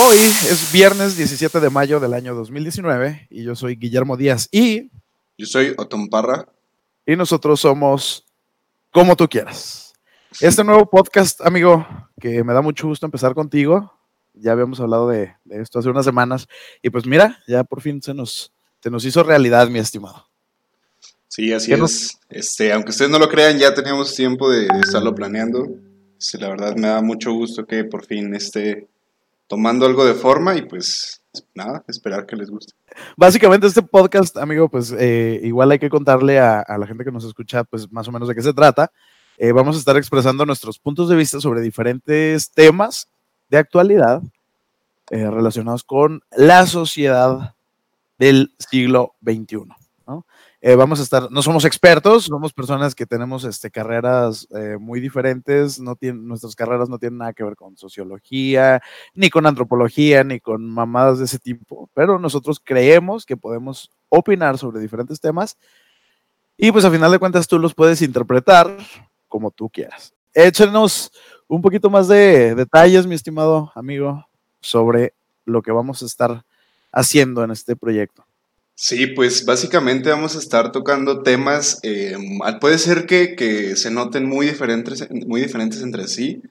Hoy es viernes 17 de mayo del año 2019 y yo soy Guillermo Díaz y... Yo soy Otom Parra. Y nosotros somos Como tú quieras. Este nuevo podcast, amigo, que me da mucho gusto empezar contigo. Ya habíamos hablado de, esto hace unas semanas y pues mira, ya por fin se nos, se nos hizo realidad, mi estimado. Sí, así es. Este, aunque ustedes no lo crean, ya teníamos tiempo de, estarlo planeando. Sí, la verdad me da mucho gusto que por fin esté tomando algo de forma y pues nada, esperar que les guste. Básicamente este podcast, amigo, pues eh, igual hay que contarle a, la gente que nos escucha, pues más o menos de qué se trata. Eh, vamos a estar expresando nuestros puntos de vista sobre diferentes temas de actualidad eh, relacionados con la sociedad del siglo XXI. Eh, vamos a estar, no somos expertos, somos personas que tenemos este, carreras eh, muy diferentes, no tienen, nuestras carreras no tienen nada que ver con sociología, ni con antropología, ni con mamadas de ese tipo, pero nosotros creemos que podemos opinar sobre diferentes temas y pues a final de cuentas tú los puedes interpretar como tú quieras. Échenos un poquito más de detalles, mi estimado amigo, sobre lo que vamos a estar haciendo en este proyecto. Sí, pues básicamente vamos a estar tocando temas, eh, puede ser que, se noten muy diferentes, muy diferentes entre sí,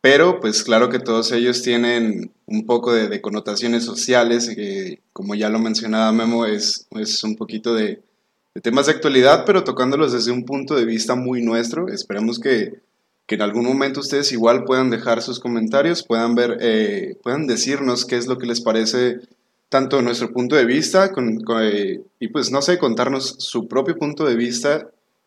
pero pues claro que todos ellos tienen un poco de, connotaciones sociales, que como ya lo mencionaba Memo, es, es un poquito de, temas de actualidad, pero tocándolos desde un punto de vista muy nuestro. Esperemos que, en algún momento ustedes igual puedan dejar sus comentarios, puedan ver, eh, puedan decirnos qué es lo que les parece tanto nuestro punto de vista eh, y pues no sé, contarnos su propio punto de vista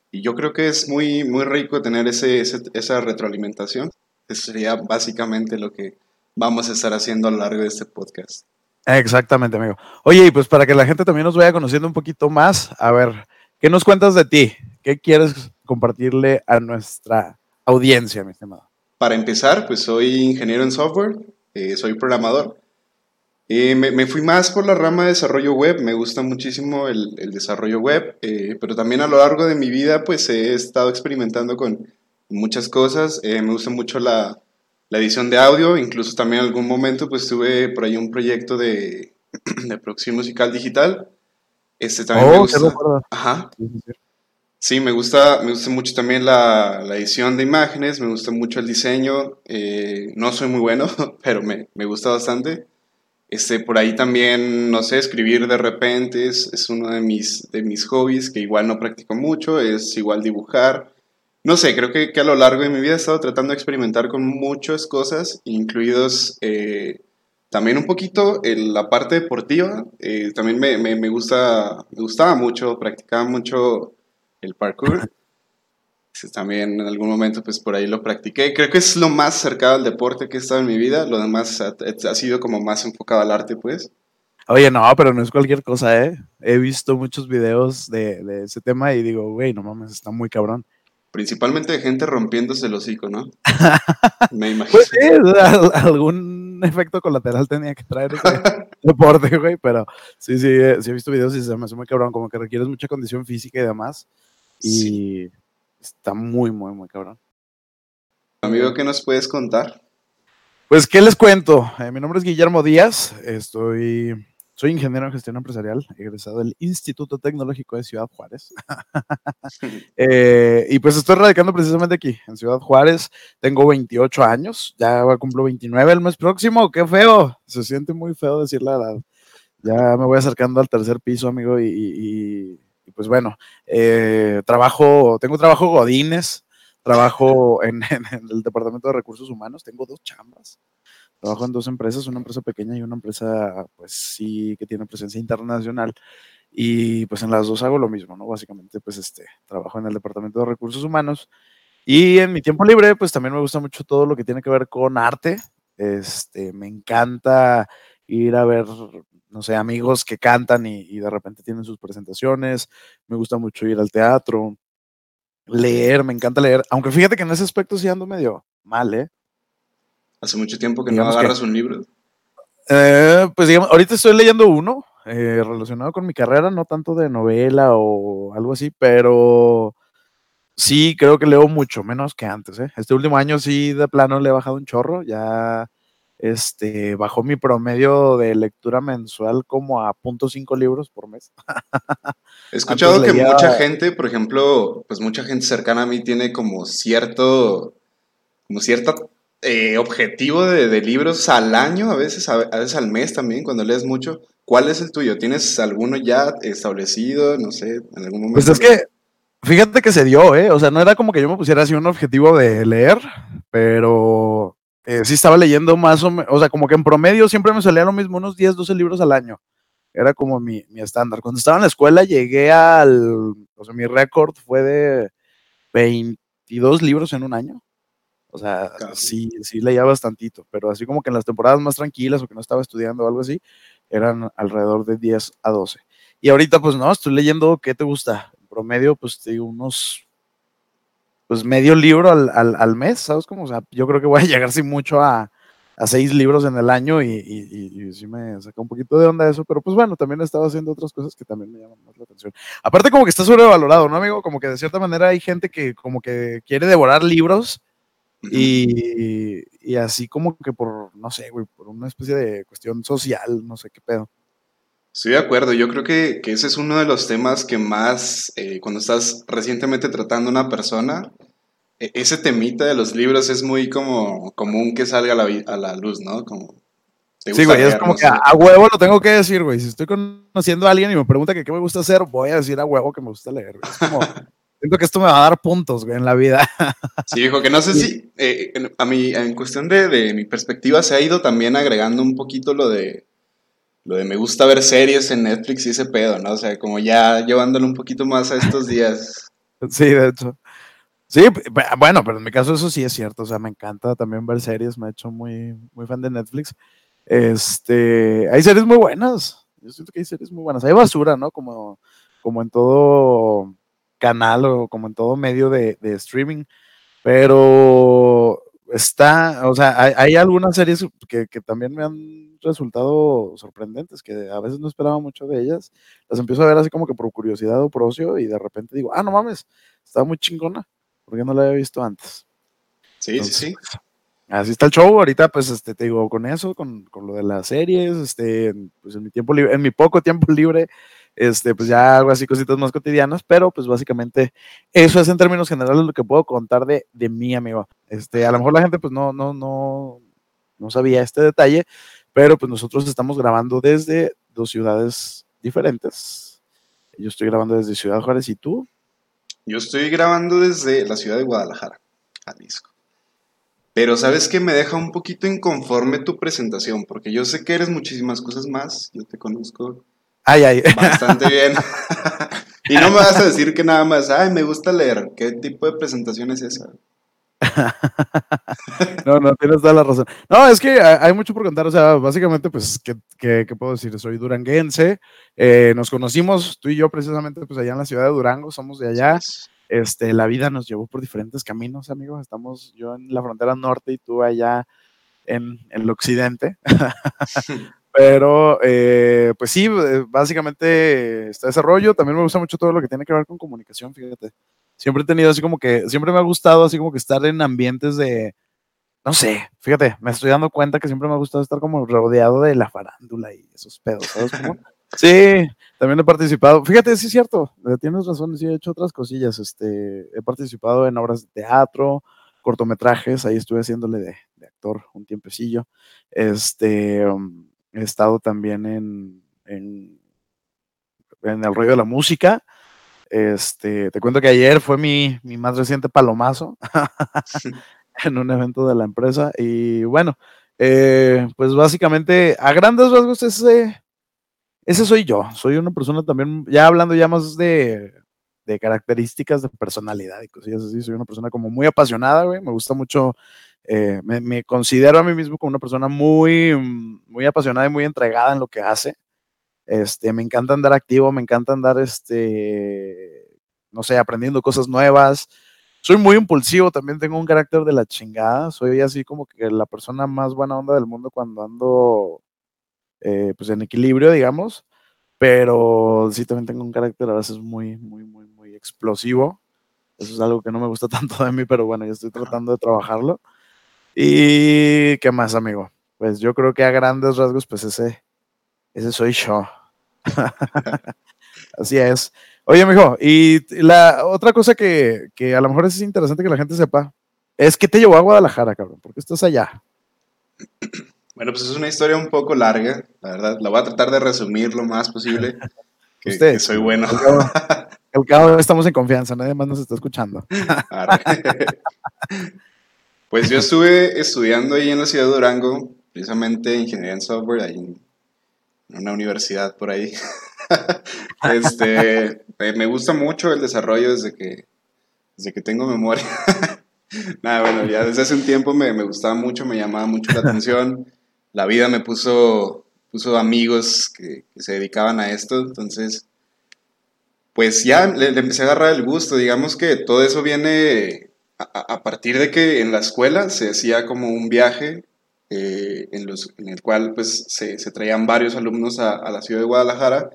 y yo creo que es muy, muy rico tener ese, esa retroalimentación. Eso sería básicamente lo que vamos a estar haciendo a lo largo de este podcast. Exactamente, amigo. Oye, y pues para que la gente también nos vaya conociendo un poquito más, a ver, ¿qué nos cuentas de ti? ¿Qué quieres compartirle a nuestra audiencia, mi estimado? Para empezar, pues soy ingeniero en software, eh, soy programador eh, me, fui más por la rama de desarrollo web, me gusta muchísimo el, desarrollo web, eh, pero también a lo largo de mi vida pues he estado experimentando con muchas cosas, eh, me gusta mucho la, edición de audio, incluso también en algún momento pues tuve por ahí un proyecto de, de producción musical digital. Este también me oh, gusta. Ajá. Sí, me gusta, me gusta mucho también la, edición de imágenes, me gusta mucho el diseño. no soy muy bueno, pero me, me gusta bastante. Este, por ahí también, no sé, escribir de repente es, uno de mis, de mis hobbies que igual no practico mucho, es igual dibujar. No sé, creo que, a lo largo de mi vida he estado tratando de experimentar con muchas cosas, incluidos eh, también un poquito en la parte deportiva. Eh, también me, me, gusta, me gustaba mucho, practicaba mucho el parkour. También en algún momento pues por ahí lo practiqué. Creo que es lo más cercano al deporte que he estado en mi vida. Lo demás ha, sido como más enfocado al arte pues. Oye, no, pero no es cualquier cosa, ¿eh? He visto muchos videos de, de ese tema y digo, güey, no mames, está muy cabrón. Principalmente de gente rompiéndose el hocico, ¿no? Me imagino. Pues sí, algún efecto colateral tenía que traer ese deporte, güey, pero sí, sí, sí he visto videos y se me hace muy cabrón, como que requieres mucha condición física y demás. Y Está muy, muy, muy cabrón. Amigo, ¿qué nos puedes contar? Pues, ¿qué les cuento? Eh, mi nombre es Guillermo Díaz, estoy, soy ingeniero en gestión empresarial, egresado del Instituto Tecnológico de Ciudad Juárez. Eh, y pues estoy radicando precisamente aquí, en Ciudad Juárez. Tengo 28 años, ya cumplo 29 el mes próximo, qué feo. Se siente muy feo decir la edad. Ya me voy acercando al tercer piso, amigo, y y pues bueno, eh, trabajo, tengo trabajo godines, trabajo en, el Departamento de Recursos Humanos, tengo dos chambas. Trabajo en dos empresas, una empresa pequeña y una empresa, pues sí, que tiene presencia internacional. Y pues en las dos hago lo mismo, ¿no? Básicamente, pues este, trabajo en el Departamento de Recursos Humanos. Y en mi tiempo libre, pues también me gusta mucho todo lo que tiene que ver con arte. Este, me encanta ir a ver no sé, amigos que cantan y, de repente tienen sus presentaciones. Me gusta mucho ir al teatro, leer, me encanta leer. Aunque fíjate que en ese aspecto sí ando medio mal, ¿eh? Hace mucho tiempo que no agarras un libro. Eh, pues digamos, ahorita estoy leyendo uno eh, relacionado con mi carrera, no tanto de novela o algo así, pero sí creo que leo mucho menos que antes. ¿eh? Este último año sí de plano le he bajado un chorro, ya este, bajó mi promedio de lectura mensual como a .5 libros por mes. He escuchado que mucha gente, por ejemplo, pues mucha gente cercana a mí tiene como cierto, como cierto eh, objetivo de, libros al año, a veces, a, veces al mes también, cuando lees mucho. ¿Cuál es el tuyo? ¿Tienes alguno ya establecido? No sé, en algún momento. Pues es que, fíjate que se dio, ¿eh? O sea, no era como que yo me pusiera así un objetivo de leer, pero eh, sí estaba leyendo más o menos, o sea, como que en promedio siempre me salía lo mismo, unos 10, 12 libros al año. Era como mi, mi estándar. Cuando estaba en la escuela llegué al, o sea, mi récord fue de 22 libros en un año. O sea, sí, sí leía bastantito, pero así como que en las temporadas más tranquilas o que no estaba estudiando o algo así, eran alrededor de 10 a 12. Y ahorita, pues no, estoy leyendo, ¿qué te gusta? En promedio, pues te digo, unos pues medio libro al, al, al, mes, ¿sabes cómo? O sea, yo creo que voy a llegar sin mucho a, a seis libros en el año y, y, y, sí me saca un poquito de onda eso, pero pues bueno, también he estado haciendo otras cosas que también me llaman más la atención. Aparte como que está sobrevalorado, ¿no, amigo? Como que de cierta manera hay gente que como que quiere devorar libros y, y así como que por, no sé, güey, por una especie de cuestión social, no sé qué pedo. Estoy de acuerdo, yo creo que, que ese es uno de los temas que más, eh, cuando estás recientemente tratando a una persona, e, ese temita de los libros es muy como común que salga a la, a la luz, ¿no? Como, sí, güey, es como que a, huevo lo tengo que decir, güey. Si estoy conociendo a alguien y me pregunta que qué me gusta hacer, voy a decir a huevo que me gusta leer. Es como, siento que esto me va a dar puntos, güey, en la vida. Sí, hijo, que no sé si eh, a mí, en cuestión de, de mi perspectiva, se ha ido también agregando un poquito lo de lo de me gusta ver series en Netflix y ese pedo, ¿no? O sea, como ya llevándolo un poquito más a estos días. Sí, de hecho. Sí, bueno, pero en mi caso eso sí es cierto, o sea, me encanta también ver series, me he hecho muy, muy fan de Netflix. Este, hay series muy buenas, yo siento que hay series muy buenas, hay basura, ¿no? Como, como en todo canal o como en todo medio de, de streaming, pero está, o sea, hay, algunas series que, también me han resultado sorprendentes, que a veces no esperaba mucho de ellas. Las empiezo a ver así como que por curiosidad o por ocio y de repente digo, ah, no mames, está muy chingona, porque no la había visto antes. Sí, sí, sí. Así está el show, ahorita pues este, te digo, con eso, con, con lo de las series, este, pues en mi tiempo libre, en mi poco tiempo libre, este, pues ya hago así cositas más cotidianas, pero pues básicamente eso es en términos generales lo que puedo contar de, de mí, amigo. Este, a lo mejor la gente pues no, no, no, no sabía este detalle, pero pues nosotros estamos grabando desde dos ciudades diferentes. Yo estoy grabando desde Ciudad Juárez y tú. Yo estoy grabando desde la ciudad de Guadalajara, Jalisco. Pero sabes que me deja un poquito inconforme tu presentación, porque yo sé que eres muchísimas cosas más, yo te conozco Ay, ay. Bastante bien. y no me vas a decir que nada más, ay, me gusta leer. ¿Qué tipo de presentación es esa? no, no, tienes toda la razón. No, es que hay mucho por contar. O sea, básicamente, pues, ¿qué, qué, puedo decir? Soy duranguense. Eh, nos conocimos, tú y yo, precisamente, pues, allá en la ciudad de Durango. Somos de allá. Este, la vida nos llevó por diferentes caminos, amigos. Estamos yo en la frontera norte y tú allá en, en el occidente. Pero, eh, pues sí, eh, básicamente está ese rollo. También me gusta mucho todo lo que tiene que ver con comunicación, fíjate. Siempre he tenido así como que, siempre me ha gustado así como que estar en ambientes de, no sé, fíjate, me estoy dando cuenta que siempre me ha gustado estar como rodeado de la farándula y esos pedos, ¿sabes cómo? Sí, también he participado. Fíjate, sí es cierto, eh, tienes razón, sí he hecho otras cosillas. Este, he participado en obras de teatro, cortometrajes, ahí estuve haciéndole de, de actor un tiempecillo. Este, um, He estado también en, en, el rollo de la música. Este, te cuento que ayer fue mi, mi más reciente palomazo en un evento de la empresa. Y bueno, eh, pues básicamente a grandes rasgos ese, ese soy yo. Soy una persona también, ya hablando ya más de, de características de personalidad y cosillas así, soy una persona como muy apasionada, güey. Me gusta mucho eh, me, considero a mí mismo como una persona muy, muy apasionada y muy entregada en lo que hace. Este, me encanta andar activo, me encanta andar, este, no sé, aprendiendo cosas nuevas. Soy muy impulsivo, también tengo un carácter de la chingada. Soy así como que la persona más buena onda del mundo cuando ando, eh, pues en equilibrio, digamos. Pero sí también tengo un carácter a veces muy, muy, muy, muy explosivo. Eso es algo que no me gusta tanto de mí, pero bueno, yo estoy tratando de trabajarlo. ¿Y qué más, amigo? pues yo creo que a grandes rasgos, pues ese, ese soy yo. Así es. Oye, mijo, y la otra cosa que, que, a lo mejor es interesante que la gente sepa, es que te llevó a Guadalajara, cabrón, porque estás allá. Bueno, pues es una historia un poco larga, la verdad. La voy a tratar de resumir lo más posible. Que, Usted, soy bueno. El cabo, estamos en confianza, nadie más nos está escuchando. pues yo estuve estudiando ahí en la ciudad de Durango, precisamente ingeniería en software, ahí en una universidad por ahí. este, me gusta mucho el desarrollo desde que, desde que tengo memoria. Nada, bueno, ya desde hace un tiempo me, me, gustaba mucho, me llamaba mucho la atención. La vida me puso, puso amigos que, que se dedicaban a esto, entonces, pues ya le, empecé a agarrar el gusto. Digamos que todo eso viene a, a, partir de que en la escuela se hacía como un viaje eh, en, los, en, el cual pues se, se traían varios alumnos a, a la ciudad de Guadalajara.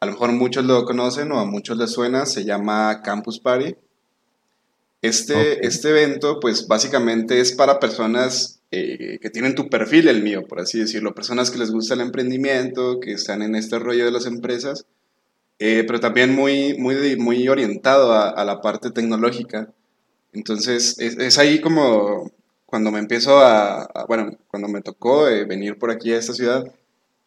A lo mejor muchos lo conocen o a muchos les suena, se llama Campus Party este, este evento, pues básicamente es para personas eh, que tienen tu perfil, el mío, por así decirlo, personas que les gusta el emprendimiento, que están en este rollo de las empresas, eh, pero también muy, muy, muy orientado a, la parte tecnológica. Entonces, es, ahí como cuando me empiezo a, bueno, cuando me tocó eh, venir por aquí a esta ciudad,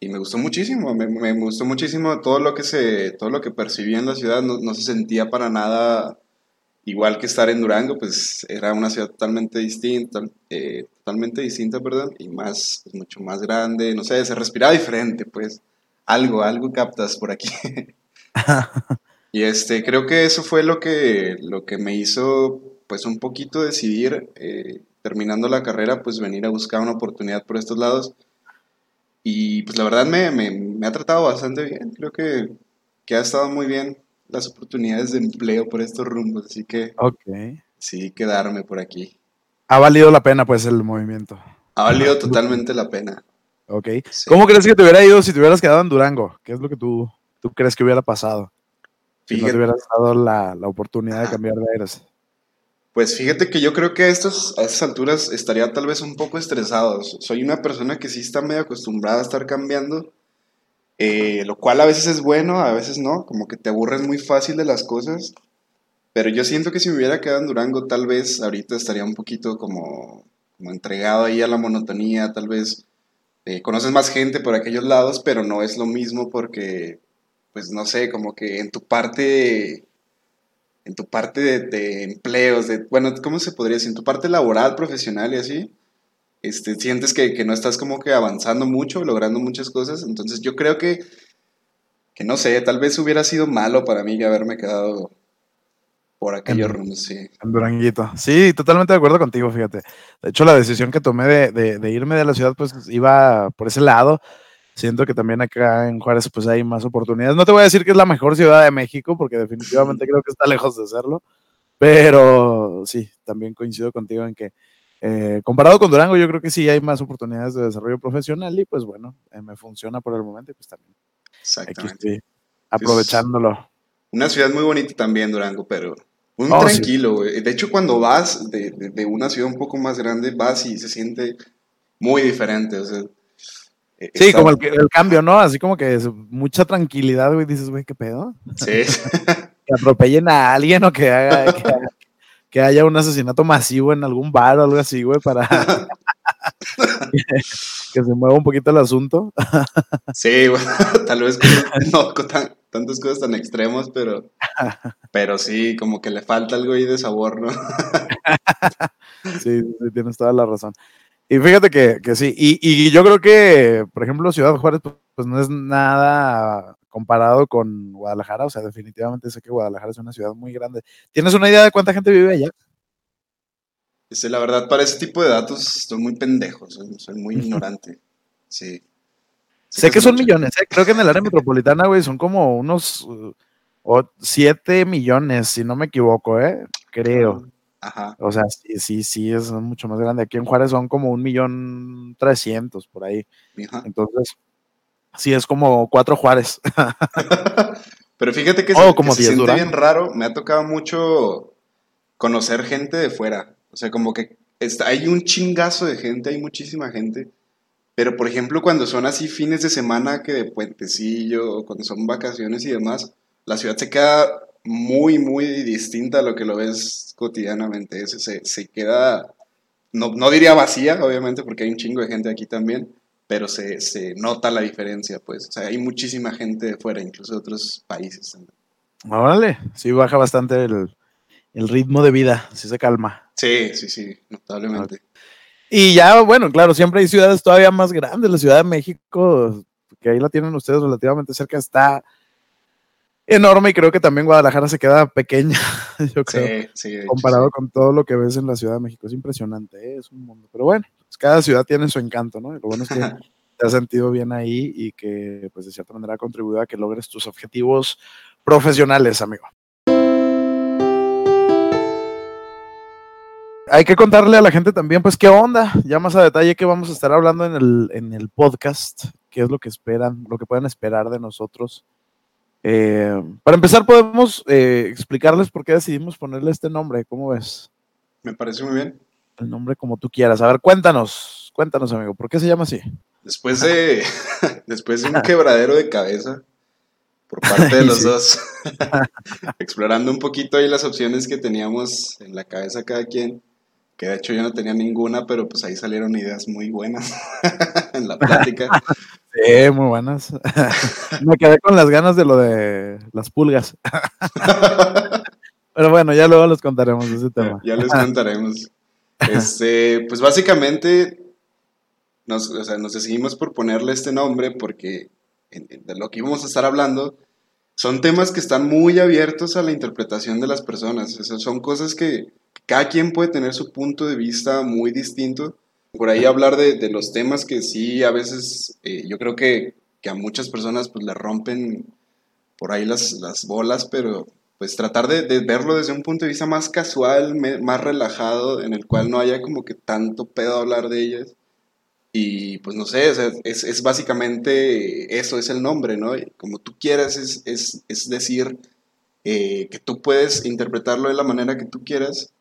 y me gustó muchísimo, me, me, gustó muchísimo todo lo que, se, todo lo que percibí en la ciudad, no, no se sentía para nada igual que estar en Durango, pues era una ciudad totalmente distinta, eh, totalmente distinta, perdón, y más, pues, mucho más grande, no sé, se respiraba diferente, pues, algo, algo captas por aquí. y este, creo que eso fue lo que, lo que me hizo, pues, un poquito decidir, eh, terminando la carrera, pues, venir a buscar una oportunidad por estos lados. Y, pues, la verdad me, me, me ha tratado bastante bien, creo que, que ha estado muy bien las oportunidades de empleo por estos rumbos, así que sí, quedarme por aquí. Ha valido la pena pues el movimiento. Ha valido totalmente la pena. Ok. ¿Cómo crees que te hubiera ido si te hubieras quedado en Durango? ¿Qué es lo que tú, tú crees que hubiera pasado? Si no te hubieras dado la, la oportunidad de cambiar de aires. Pues fíjate que yo creo que a, estos, a estas alturas estaría tal vez un poco estresado. Soy una persona que sí está medio acostumbrada a estar cambiando eh, lo cual a veces es bueno, a veces no, como que te aburres muy fácil de las cosas, pero yo siento que si me hubiera quedado en Durango, tal vez ahorita estaría un poquito como, como entregado ahí a la monotonía, tal vez eh, conoces más gente por aquellos lados, pero no es lo mismo porque, pues no sé, como que en tu parte, en tu parte de, de empleos, de, bueno, ¿cómo se podría decir? En tu parte laboral, profesional y así, este, sientes que, no estás como que avanzando mucho, logrando muchas cosas. Entonces yo creo que, que no sé, tal vez hubiera sido malo para mí haberme quedado por aquellos rumbos, sí. En Duranguito. Sí, totalmente de acuerdo contigo, fíjate. De hecho, la decisión que tomé de, irme de la ciudad, pues iba por ese lado. Siento que también acá en Juárez, pues hay más oportunidades. No te voy a decir que es la mejor ciudad de México, porque definitivamente creo que está lejos de serlo. Pero sí, también coincido contigo en que eh, comparado con Durango, yo creo que sí hay más oportunidades de desarrollo profesional y pues bueno, eh, me funciona por el momento y pues también. Exactamente. aprovechándolo. una ciudad muy bonita también, Durango, pero muy oh, tranquilo, De hecho, cuando vas de, de, una ciudad un poco más grande, vas y se siente muy diferente. O sea, sí, como el, el, cambio, ¿no? Así como que es mucha tranquilidad, güey. Dices, güey, ¿qué pedo? Sí. que atropellen a alguien o que haga, que haga, que haya un asesinato masivo en algún bar o algo así, güey, para que, se mueva un poquito el asunto. sí, güey, tal vez no con tantas cosas tan extremas, pero, pero sí, como que le falta algo ahí de sabor, ¿no? sí, sí, tienes toda la razón. Y fíjate que, que sí, y, y, yo creo que, por ejemplo, Ciudad Juárez, pues, pues no es nada comparado con Guadalajara, o sea, definitivamente sé que Guadalajara es una ciudad muy grande. ¿Tienes una idea de cuánta gente vive allá? Sí, la verdad, para ese tipo de datos estoy muy pendejo, soy, muy ignorante. Sí. sé que son millones, ¿eh? creo que en el área metropolitana, güey, son como unos 7 millones, si no me equivoco, ¿eh? Creo. Ajá. O sea, sí, sí, sí, es mucho más grande. Aquí en Juárez son como un millón trescientos por ahí. Entonces, Sí, es como cuatro Juárez. Pero fíjate que, oh, se, siente bien raro. Me ha tocado mucho conocer gente de fuera. O sea, como que está, hay un chingazo de gente, hay muchísima gente. Pero, por ejemplo, cuando son así fines de semana que de puentecillo, o cuando son vacaciones y demás, la ciudad se queda muy, muy distinta a lo que lo ves cotidianamente. Se, se queda, no, no, diría vacía, obviamente, porque hay un chingo de gente aquí también, pero se, se nota la diferencia, pues. O sea, hay muchísima gente de fuera, incluso de otros países también. Órale, sí baja bastante el, el ritmo de vida, sí se calma. Sí, sí, sí, notablemente. Y ya, bueno, claro, siempre hay ciudades todavía más grandes. La Ciudad de México, que ahí la tienen ustedes relativamente cerca, está enorme y creo que también Guadalajara se queda pequeña, yo creo, sí, sí, comparado con todo lo que ves en la Ciudad de México. Es impresionante, ¿eh? es un mundo. Pero bueno, pues cada ciudad tiene su encanto, ¿no? Y lo bueno es que te has sentido bien ahí y que, pues, de cierta manera ha contribuido a que logres tus objetivos profesionales, amigo. Hay que contarle a la gente también, pues, qué onda, ya más a detalle que vamos a estar hablando en el, en el podcast, qué es lo que esperan, lo que pueden esperar de nosotros. Eh, para empezar, podemos eh, explicarles por qué decidimos ponerle este nombre, ¿cómo ves? Me parece muy bien. El nombre como tú quieras. A ver, cuéntanos, cuéntanos, amigo, ¿por qué se llama así? Después de, después de un quebradero de cabeza por parte de los sí. dos, explorando un poquito ahí las opciones que teníamos en la cabeza cada quien, que de hecho yo no tenía ninguna, pero pues ahí salieron ideas muy buenas en la plática. Sí, muy buenas. Me quedé con las ganas de lo de las pulgas. Pero bueno, ya luego les contaremos ese tema. Ya les contaremos. Este, pues básicamente nos, o sea, nos decidimos por ponerle este nombre porque de lo que íbamos a estar hablando son temas que están muy abiertos a la interpretación de las personas. O sea, son cosas que cada quien puede tener su punto de vista muy distinto. Por ahí hablar de, de los temas que sí a veces eh, yo creo que, que, a muchas personas pues le rompen por ahí las, las bolas, pero pues tratar de, verlo desde un punto de vista más casual, más relajado, en el cual no haya como que tanto pedo hablar de ellas. Y pues no sé, es, es, básicamente eso, es el nombre, ¿no? Como tú quieras, es, es, es decir eh, que tú puedes interpretarlo de la manera que tú quieras,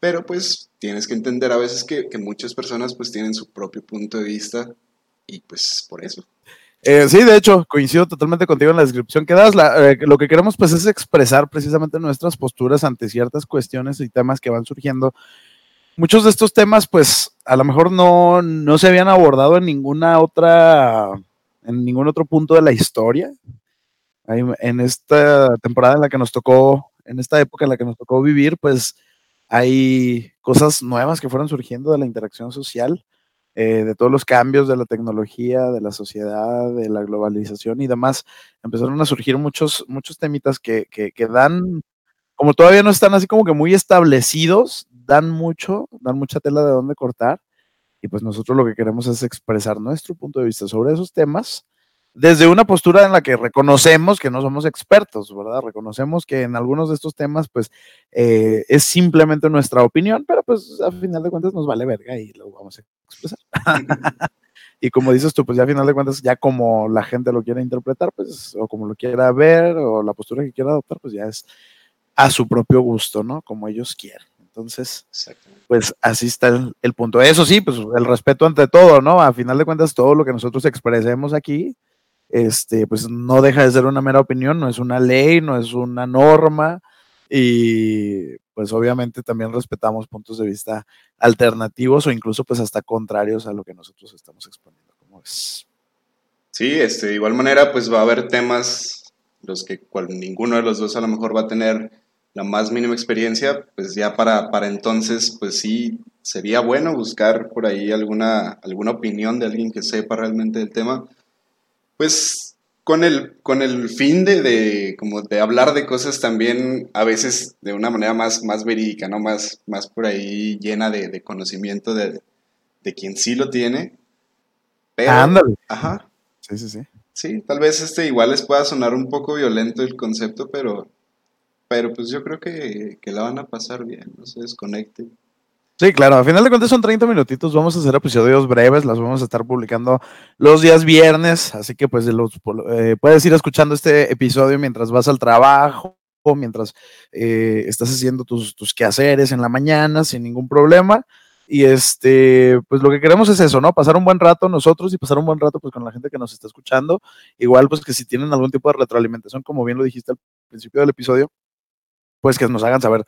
pero pues tienes que entender a veces que, que muchas personas pues tienen su propio punto de vista y pues por eso. Eh, sí, de hecho, coincido totalmente contigo en la descripción que das. La, eh, lo que queremos pues es expresar precisamente nuestras posturas ante ciertas cuestiones y temas que van surgiendo muchos de estos temas, pues, a lo mejor no, no se habían abordado en ninguna otra, en ningún otro punto de la historia. En esta temporada en la que nos tocó, en esta época en la que nos tocó vivir, pues hay cosas nuevas que fueron surgiendo de la interacción social, eh, de todos los cambios de la tecnología, de la sociedad, de la globalización y demás. Empezaron a surgir muchos, muchos temitas que, que, que dan, como todavía no están así como que muy establecidos, dan mucho, dan mucha tela de dónde cortar. Y pues nosotros lo que queremos es expresar nuestro punto de vista sobre esos temas desde una postura en la que reconocemos que no somos expertos, ¿verdad? Reconocemos que en algunos de estos temas, pues, eh, es simplemente nuestra opinión, pero pues a final de cuentas nos vale verga y lo vamos a expresar. y como dices tú, pues ya a final de cuentas, ya como la gente lo quiera interpretar, pues, o como lo quiera ver, o la postura que quiera adoptar, pues ya es a su propio gusto, ¿no? Como ellos quieran. Entonces, pues así está el, el, punto. Eso sí, pues el respeto ante todo, ¿no? A final de cuentas, todo lo que nosotros expresemos aquí, este, pues no deja de ser una mera opinión, no es una ley, no es una norma, y pues obviamente también respetamos puntos de vista alternativos o incluso pues hasta contrarios a lo que nosotros estamos exponiendo, como es. Sí, este, de igual manera, pues va a haber temas los que cual, ninguno de los dos a lo mejor va a tener la más mínima experiencia, pues ya para, para entonces, pues sí, sería bueno buscar por ahí alguna, alguna opinión de alguien que sepa realmente del tema, pues con el, con el fin de, de, como de hablar de cosas también a veces de una manera más, más verídica, ¿no? Más, más por ahí llena de, de conocimiento de, de, quien sí lo tiene. Pero, Ándale. Ajá. Sí, sí, sí. Sí, tal vez este igual les pueda sonar un poco violento el concepto, pero pero pues yo creo que, que la van a pasar bien, no se desconecten. Sí, claro, a final de cuentas son 30 minutitos, vamos a hacer episodios breves, las vamos a estar publicando los días viernes, así que pues los, eh, puedes ir escuchando este episodio mientras vas al trabajo, mientras eh, estás haciendo tus, tus, quehaceres en la mañana sin ningún problema. Y este, pues lo que queremos es eso, ¿no? Pasar un buen rato nosotros y pasar un buen rato pues con la gente que nos está escuchando. Igual pues que si tienen algún tipo de retroalimentación, como bien lo dijiste al principio del episodio, pues que nos hagan saber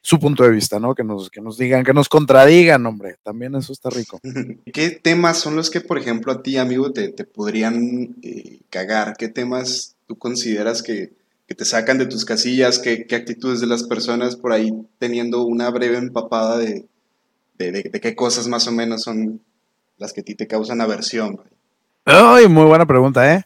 su punto de vista, ¿no? Que nos, que nos digan, que nos contradigan, hombre. También eso está rico. ¿Qué temas son los que, por ejemplo, a ti, amigo, te, te podrían eh, cagar? ¿Qué temas tú consideras que, que te sacan de tus casillas? ¿Qué, ¿Qué, actitudes de las personas por ahí teniendo una breve empapada de, de, de, de qué cosas más o menos son las que a ti te causan aversión? Ay, muy buena pregunta, ¿eh?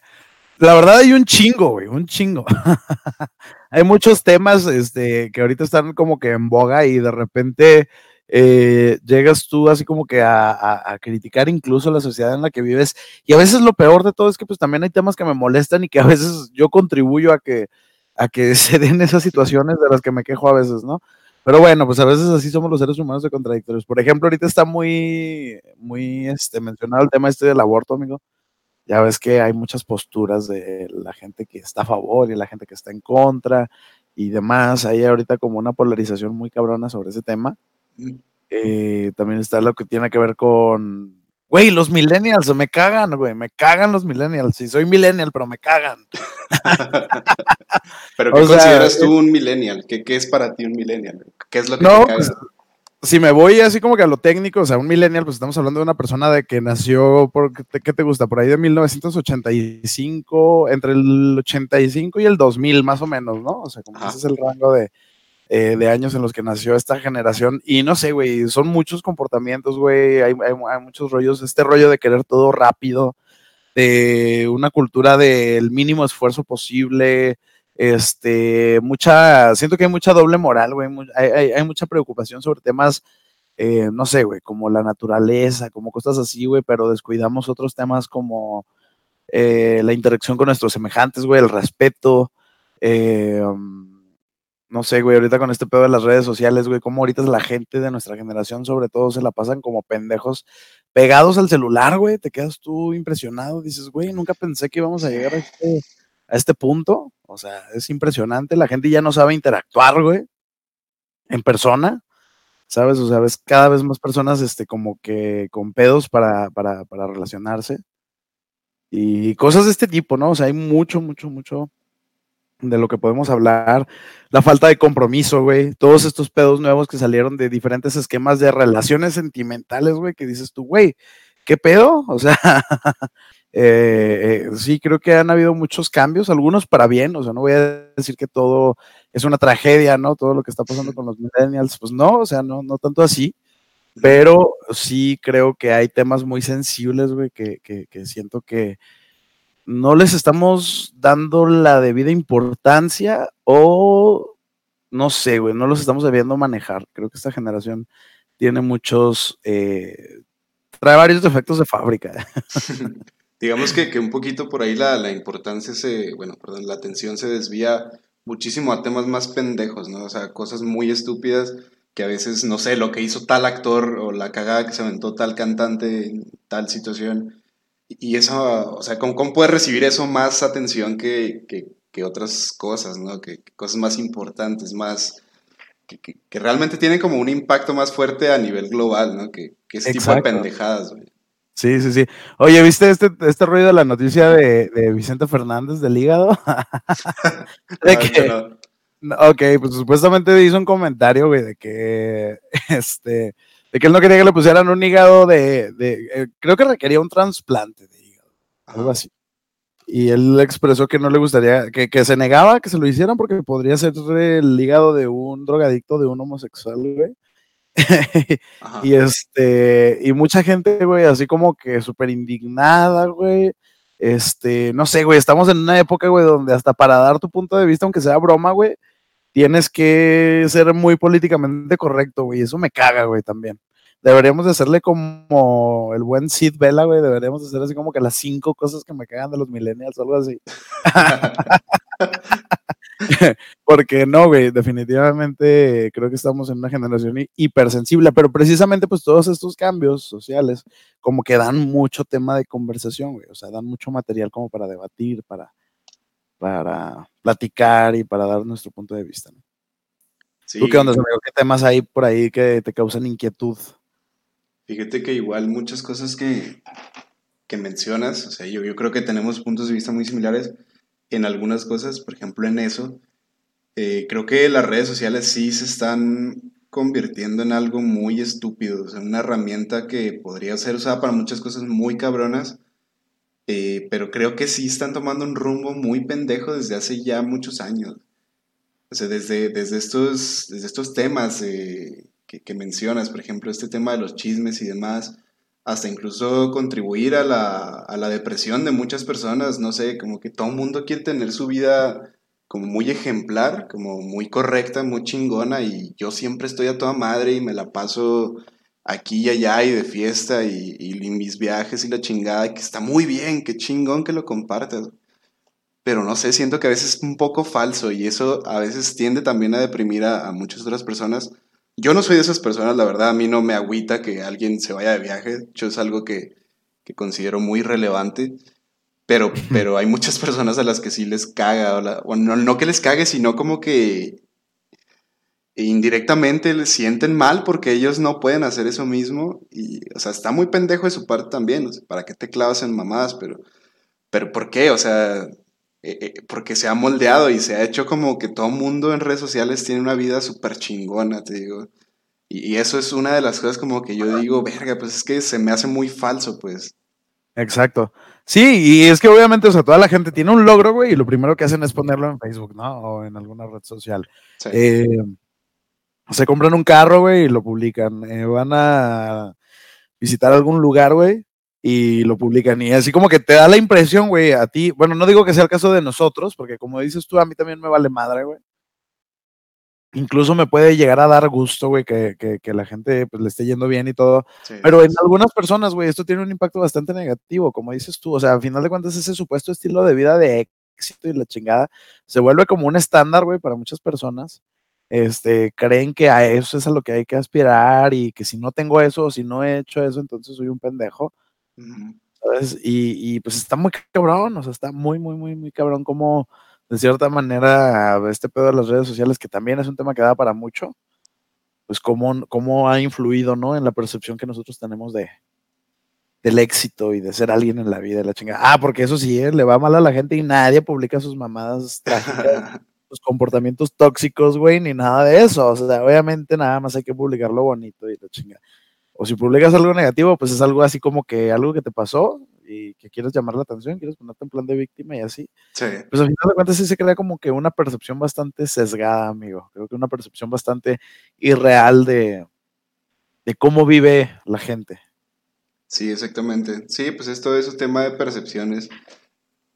La verdad hay un chingo, güey, un chingo. hay muchos temas este, que ahorita están como que en boga y de repente eh, llegas tú así como que a, criticar incluso la sociedad en la que vives. Y a veces lo peor de todo es que pues también hay temas que me molestan y que a veces yo contribuyo a que, a que se den esas situaciones de las que me quejo a veces, ¿no? Pero bueno, pues a veces así somos los seres humanos de contradictorios. Por ejemplo, ahorita está muy, muy este, mencionado el tema este del aborto, amigo ya ves que hay muchas posturas de la gente que está a favor y la gente que está en contra y demás. Hay ahorita como una polarización muy cabrona sobre ese tema. Eh, también está lo que tiene que ver con, güey, los millennials, me cagan, güey, me cagan los millennials. Sí, soy millennial, pero me cagan. ¿Pero qué o consideras tú un millennial? ¿Qué, ¿Qué, es para ti un millennial? ¿Qué es lo que no, te caga? Pues, si me voy así como que a lo técnico, o sea, un millennial, pues estamos hablando de una persona de que nació, por, ¿qué te gusta? Por ahí de 1985, entre el 85 y el 2000 más o menos, ¿no? O sea, como ese es el rango de, eh, de, años en los que nació esta generación. Y no sé, güey, son muchos comportamientos, güey, hay, hay, hay, muchos rollos, este rollo de querer todo rápido, de una cultura del mínimo esfuerzo posible, este, mucha, siento que hay mucha doble moral, güey, hay, hay, hay, mucha preocupación sobre temas, eh, no sé, güey, como la naturaleza, como cosas así, güey, pero descuidamos otros temas como eh, la interacción con nuestros semejantes, güey, el respeto, eh, no sé, güey, ahorita con este pedo de las redes sociales, güey, como ahorita la gente de nuestra generación, sobre todo, se la pasan como pendejos pegados al celular, güey, te quedas tú impresionado, dices, güey, nunca pensé que íbamos a llegar a este a este punto. O sea, es impresionante. La gente ya no sabe interactuar, güey, en persona. ¿Sabes? O sea, ves cada vez más personas, este, como que con pedos para, para, para relacionarse. Y cosas de este tipo, ¿no? O sea, hay mucho, mucho, mucho de lo que podemos hablar. La falta de compromiso, güey. Todos estos pedos nuevos que salieron de diferentes esquemas de relaciones sentimentales, güey, que dices tú, güey, ¿qué pedo? O sea, Eh, eh, sí, creo que han habido muchos cambios, algunos para bien, o sea, no voy a decir que todo es una tragedia, ¿no? Todo lo que está pasando con los millennials, pues no, o sea, no, no tanto así, pero sí creo que hay temas muy sensibles, güey, que, que, que siento que no les estamos dando la debida importancia o no sé, güey, no los estamos debiendo manejar. Creo que esta generación tiene muchos, eh, trae varios defectos de fábrica. digamos que, que, un poquito por ahí la, la, importancia se, bueno, perdón, la atención se desvía muchísimo a temas más pendejos, ¿no? O sea, cosas muy estúpidas que a veces, no sé, lo que hizo tal actor o la cagada que se aventó tal cantante en tal situación. Y eso, o sea, ¿cómo, cómo puede recibir eso más atención que, que, que otras cosas, ¿no? Que, cosas más importantes, más... Que, que, realmente tienen como un impacto más fuerte a nivel global, ¿no? Que, ese Exacto. tipo de pendejadas, güey. Sí, sí, sí. Oye, ¿viste este, este ruido de la noticia de, de Vicente Fernández del hígado? de que, no. Ok, pues supuestamente hizo un comentario, güey, de que este de que él no quería que le pusieran un hígado de, de eh, creo que requería un trasplante de hígado, algo así. Y él expresó que no le gustaría, que, que se negaba que se lo hicieran porque podría ser el hígado de un drogadicto, de un homosexual, güey. y este, y mucha gente, güey, así como que súper indignada, güey. Este, no sé, güey, estamos en una época, güey, donde hasta para dar tu punto de vista, aunque sea broma, güey, tienes que ser muy políticamente correcto, güey. Eso me caga, güey, también. Deberíamos de hacerle como el buen Sid Vela, güey. Deberíamos de hacer así como que las cinco cosas que me cagan de los millennials o algo así. Porque no, güey, definitivamente creo que estamos en una generación hipersensible, pero precisamente pues todos estos cambios sociales como que dan mucho tema de conversación, güey, o sea, dan mucho material como para debatir, para, para platicar y para dar nuestro punto de vista. ¿no? Sí. ¿Tú qué onda, amigo? ¿Qué temas hay por ahí que te causan inquietud? Fíjate que igual muchas cosas que, que mencionas, o sea, yo, yo creo que tenemos puntos de vista muy similares en algunas cosas, por ejemplo en eso, eh, creo que las redes sociales sí se están convirtiendo en algo muy estúpido, o sea, una herramienta que podría ser usada para muchas cosas muy cabronas, eh, pero creo que sí están tomando un rumbo muy pendejo desde hace ya muchos años. O sea, desde, desde, estos, desde estos temas que, que, mencionas, por ejemplo, este tema de los chismes y demás, hasta incluso contribuir a la, a la depresión de muchas personas, no sé, como que todo el mundo quiere tener su vida como muy ejemplar, como muy correcta, muy chingona y yo siempre estoy a toda madre y me la paso aquí y allá y de fiesta y, y mis viajes y la chingada, que está muy bien, qué chingón que lo compartas. Pero no sé, siento que a veces es un poco falso y eso a veces tiende también a deprimir a, a muchas otras personas. Yo no soy de esas personas, la verdad, a mí no me agüita que alguien se vaya de viaje, de hecho es algo que, que considero muy relevante pero, pero hay muchas personas a las que sí les caga, o, no, no, que les cague, sino como que indirectamente les sienten mal porque ellos no pueden hacer eso mismo. Y, o sea, está muy pendejo de su parte también. ¿Para qué te clavas en mamadas? Pero, pero ¿por qué? O sea, eh, eh, porque se ha moldeado y se ha hecho como que todo mundo en redes sociales tiene una vida súper chingona, te digo. Y, y eso es una de las cosas como que yo digo, verga, pues es que se me hace muy falso, pues. Exacto. Sí, y es que obviamente, o sea, toda la gente tiene un logro, güey, y lo primero que hacen es ponerlo en Facebook, ¿no? O en alguna red social. Eh, se compran un carro, güey, y lo publican. Eh, van a visitar algún lugar, güey, y lo publican. Y así como que te da la impresión, güey, a ti, bueno, no digo que sea el caso de nosotros, porque como dices tú, a mí también me vale madre, güey incluso me puede llegar a dar gusto, güey, que, que, la gente pues, le esté yendo bien y todo. Pero en algunas personas, güey, esto tiene un impacto bastante negativo, como dices tú. O sea, al final de cuentas, ese supuesto estilo de vida de éxito y la chingada se vuelve como un estándar, güey, para muchas personas. Este, creen que a eso es a lo que hay que aspirar y que si no tengo eso o si no he hecho eso, entonces soy un pendejo. ¿Sabes? Y, y pues está muy cabrón, o sea, está muy, muy, muy, muy cabrón como de cierta manera, este pedo de las redes sociales, que también es un tema que da para mucho, pues cómo, cómo ha influido, ¿no? En la percepción que nosotros tenemos de, del éxito y de ser alguien en la vida de la chingada. Ah, porque eso sí, ¿eh? le va mal a la gente y nadie publica sus mamadas trágicas, sus comportamientos tóxicos, güey, ni nada de eso. O sea, obviamente nada más hay que publicar lo bonito y la chingada. O si publicas algo negativo, pues es algo así como que algo que te pasó, y que quieres llamar la atención, quieres ponerte en plan de víctima y así. Sí. Pues al final de cuentas sí se crea como que una percepción bastante sesgada, amigo. Creo que una percepción bastante irreal de, de cómo vive la gente. Sí, exactamente. Sí, pues es todo eso tema de percepciones.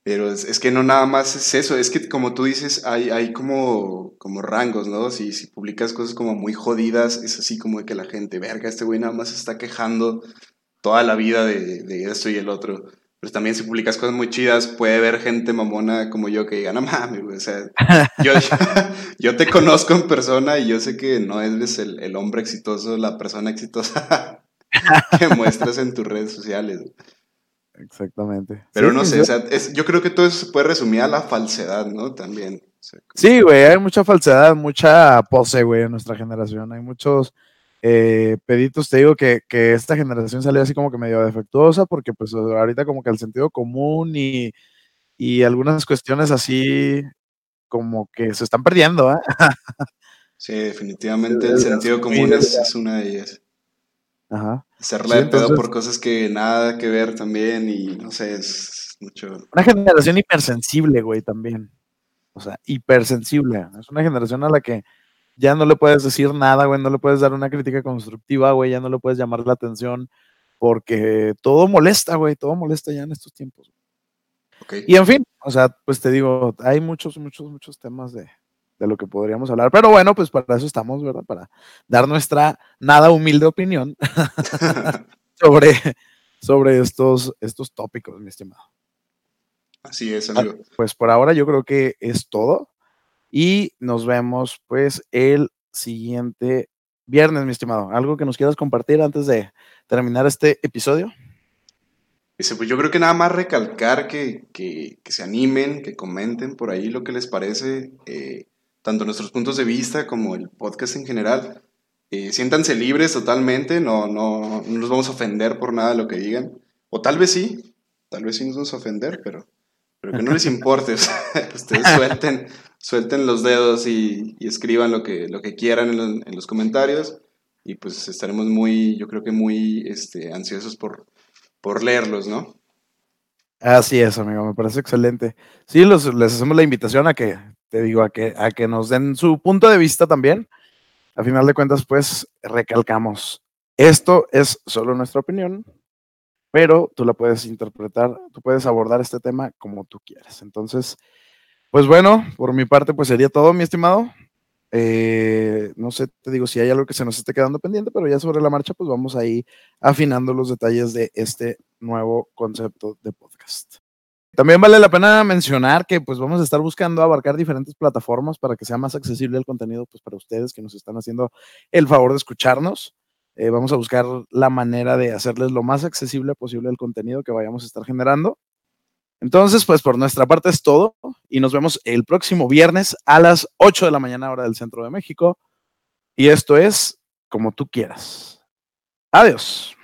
Pero es, que no nada más es eso, es que como tú dices, hay, hay como, como rangos, ¿no? Si, si publicas cosas como muy jodidas, es así como de que la gente, verga, este güey nada más se está quejando toda la vida de, de esto y el otro. Pero también si publicas cosas muy chidas, puede haber gente mamona como yo que diga, no mames, O sea, yo, yo, te conozco en persona y yo sé que no eres el, el hombre exitoso, la persona exitosa que muestras en tus redes sociales. Exactamente. Pero no sé, o sea, yo creo que todo eso se puede resumir a la falsedad, ¿no? También. Sí, güey, hay mucha falsedad, mucha pose, güey, en nuestra generación. Hay muchos eh, peditos, te digo que, esta generación salió así como que medio defectuosa, porque pues ahorita como que el sentido común y, algunas cuestiones así como que se están perdiendo, ¿eh? Sí, definitivamente el sentido común es, una de ellas. Ajá. Hacerla de pedo por cosas que nada que ver también y no sé, es mucho. Una generación hipersensible, güey, también. O sea, hipersensible. Es una generación a la que ya no le puedes decir nada, güey, no le puedes dar una crítica constructiva, güey, ya no le puedes llamar la atención, porque todo molesta, güey, todo molesta ya en estos tiempos. Y en fin, o sea, pues te digo, hay muchos, muchos, muchos temas de, de lo que podríamos hablar, pero bueno, pues para eso estamos, ¿verdad? Para dar nuestra nada humilde opinión sobre, sobre estos, estos tópicos, mi estimado. Así es, amigo. Pues por ahora yo creo que es todo. Y nos vemos pues el siguiente viernes, mi estimado. ¿Algo que nos quieras compartir antes de terminar este episodio? Dice, pues yo creo que nada más recalcar que, que, se animen, que comenten por ahí lo que les parece, eh, tanto nuestros puntos de vista como el podcast en general. Eh, siéntanse libres totalmente, no, no, no nos vamos a ofender por nada de lo que digan. O tal vez sí, tal vez sí nos vamos a ofender, pero, pero que no les importe. ustedes suelten, suelten los dedos y, escriban lo que, lo que quieran en en los comentarios y pues estaremos muy, yo creo que muy este, ansiosos por, por leerlos, ¿no? Así es, amigo, me parece excelente. Sí, les hacemos la invitación a que, te digo, a que, a que nos den su punto de vista también. A final de cuentas, pues recalcamos, esto es solo nuestra opinión, pero tú la puedes interpretar, tú puedes abordar este tema como tú quieras. Entonces, pues bueno, por mi parte, pues sería todo, mi estimado. Eh, no sé, te digo si hay algo que se nos esté quedando pendiente, pero ya sobre la marcha, pues vamos ahí afinando los detalles de este nuevo concepto de podcast. También vale la pena mencionar que pues vamos a estar buscando abarcar diferentes plataformas para que sea más accesible el contenido pues para ustedes que nos están haciendo el favor de escucharnos. Eh, vamos a buscar la manera de hacerles lo más accesible posible el contenido que vayamos a estar generando. Entonces, pues por nuestra parte es todo y nos vemos el próximo viernes a las 8 de la mañana hora del centro de México. Y esto es como tú quieras. Adiós.